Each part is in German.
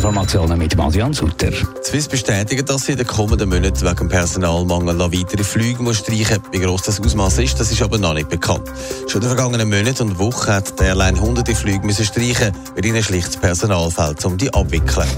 Wirtschaftsinformationen mit Marian Sutter. Swiss bestätigen, dass sie in den kommenden Monaten wegen Personalmangel noch weitere Flüge muss streichen muss. Wie gross das Ausmaß ist, das ist aber noch nicht bekannt. Schon in den vergangenen Monaten und Wochen hat die Airline hunderte Flüge müssen streichen, weil ihnen schlicht das Personal fehlt, um die abwickeln.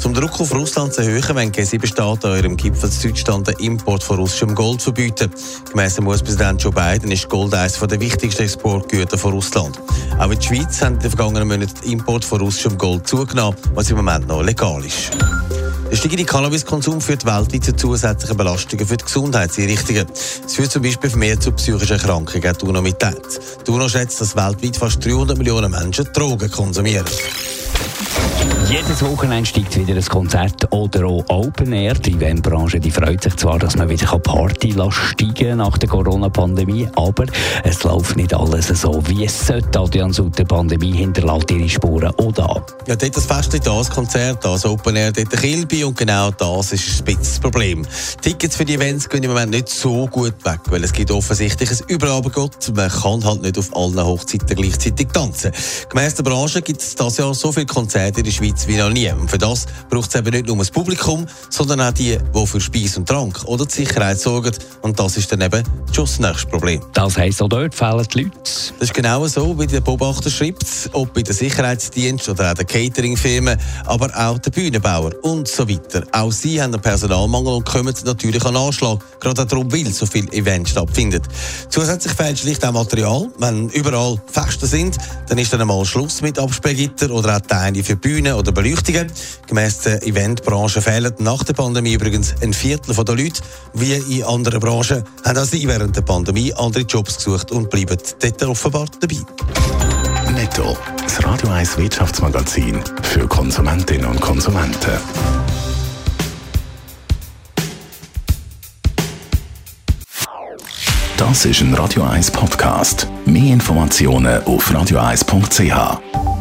Zum Druck auf Russland zu erhöhen, wenn G7-Staaten an ihrem Gipfel in Deutschland den Import von russischem Gold verbieten. Gemäss dem US-Präsident Joe Biden ist Gold eines der wichtigsten Exportgüter von Russland. Auch in der Schweiz haben in den vergangenen Monaten den Import von russischem Gold zugenommen, was im Moment noch legal ist. Der steigende Cannabiskonsum führt weltweit zu zusätzlichen Belastungen für die Gesundheitseinrichtungen. Es führt zum Beispiel mehr zu psychischen Erkrankungen, die UNO mitteilt. Die UNO schätzt, dass weltweit fast 300 Millionen Menschen Drogen konsumieren. Jedes Wochenende steigt wieder ein Konzert oder auch Open Air. Die Eventbranche die freut sich zwar, dass man wieder Party steigen nach der Corona-Pandemie, aber es läuft nicht alles so, wie es sollte. Adrian Sutter, Pandemie hinterlässt ihre Spuren auch da. Ja, dort das Fest, das Konzert, das Open Air, dort Kilby und genau das ist ein spitzes Problem. Tickets für die Events gehen im Moment nicht so gut weg, weil es gibt offensichtlich ein Überabendgott. Man kann halt nicht auf allen Hochzeiten gleichzeitig tanzen. Gemäss der Branche gibt es das Jahr so viele Konzerte in der Schweiz wie noch nie. Und für das braucht es eben nicht nur das Publikum, sondern auch die, die für Speis und Trank oder die Sicherheit sorgen. Und das ist dann eben schon das nächste Problem. Das heisst, auch dort fehlen die Leute. Das ist genau so, wie der Beobachter schreibt, ob bei den Sicherheitsdiensten oder auch den Cateringfirmen, aber auch der Bühnenbauer und so weiter. Auch sie haben einen Personalmangel und kommen natürlich an Anschlag, gerade darum, weil so viel Events stattfinden. Zusätzlich fehlt schlicht auch Material. Wenn überall Feste sind, dann ist dann einmal Schluss mit Absperrgitter oder auch Teile für Bühnen oder Beleuchtungen. Gemäss der Eventbranche fehlen nach der Pandemie übrigens ein Viertel der Leute. Wie in anderen Branchen haben auch sie während der Pandemie andere Jobs gesucht und bleiben dort offenbar dabei. Netto, das Radio 1 Wirtschaftsmagazin für Konsumentinnen und Konsumenten. Das ist ein Radio 1 Podcast. Mehr Informationen auf radio1.ch.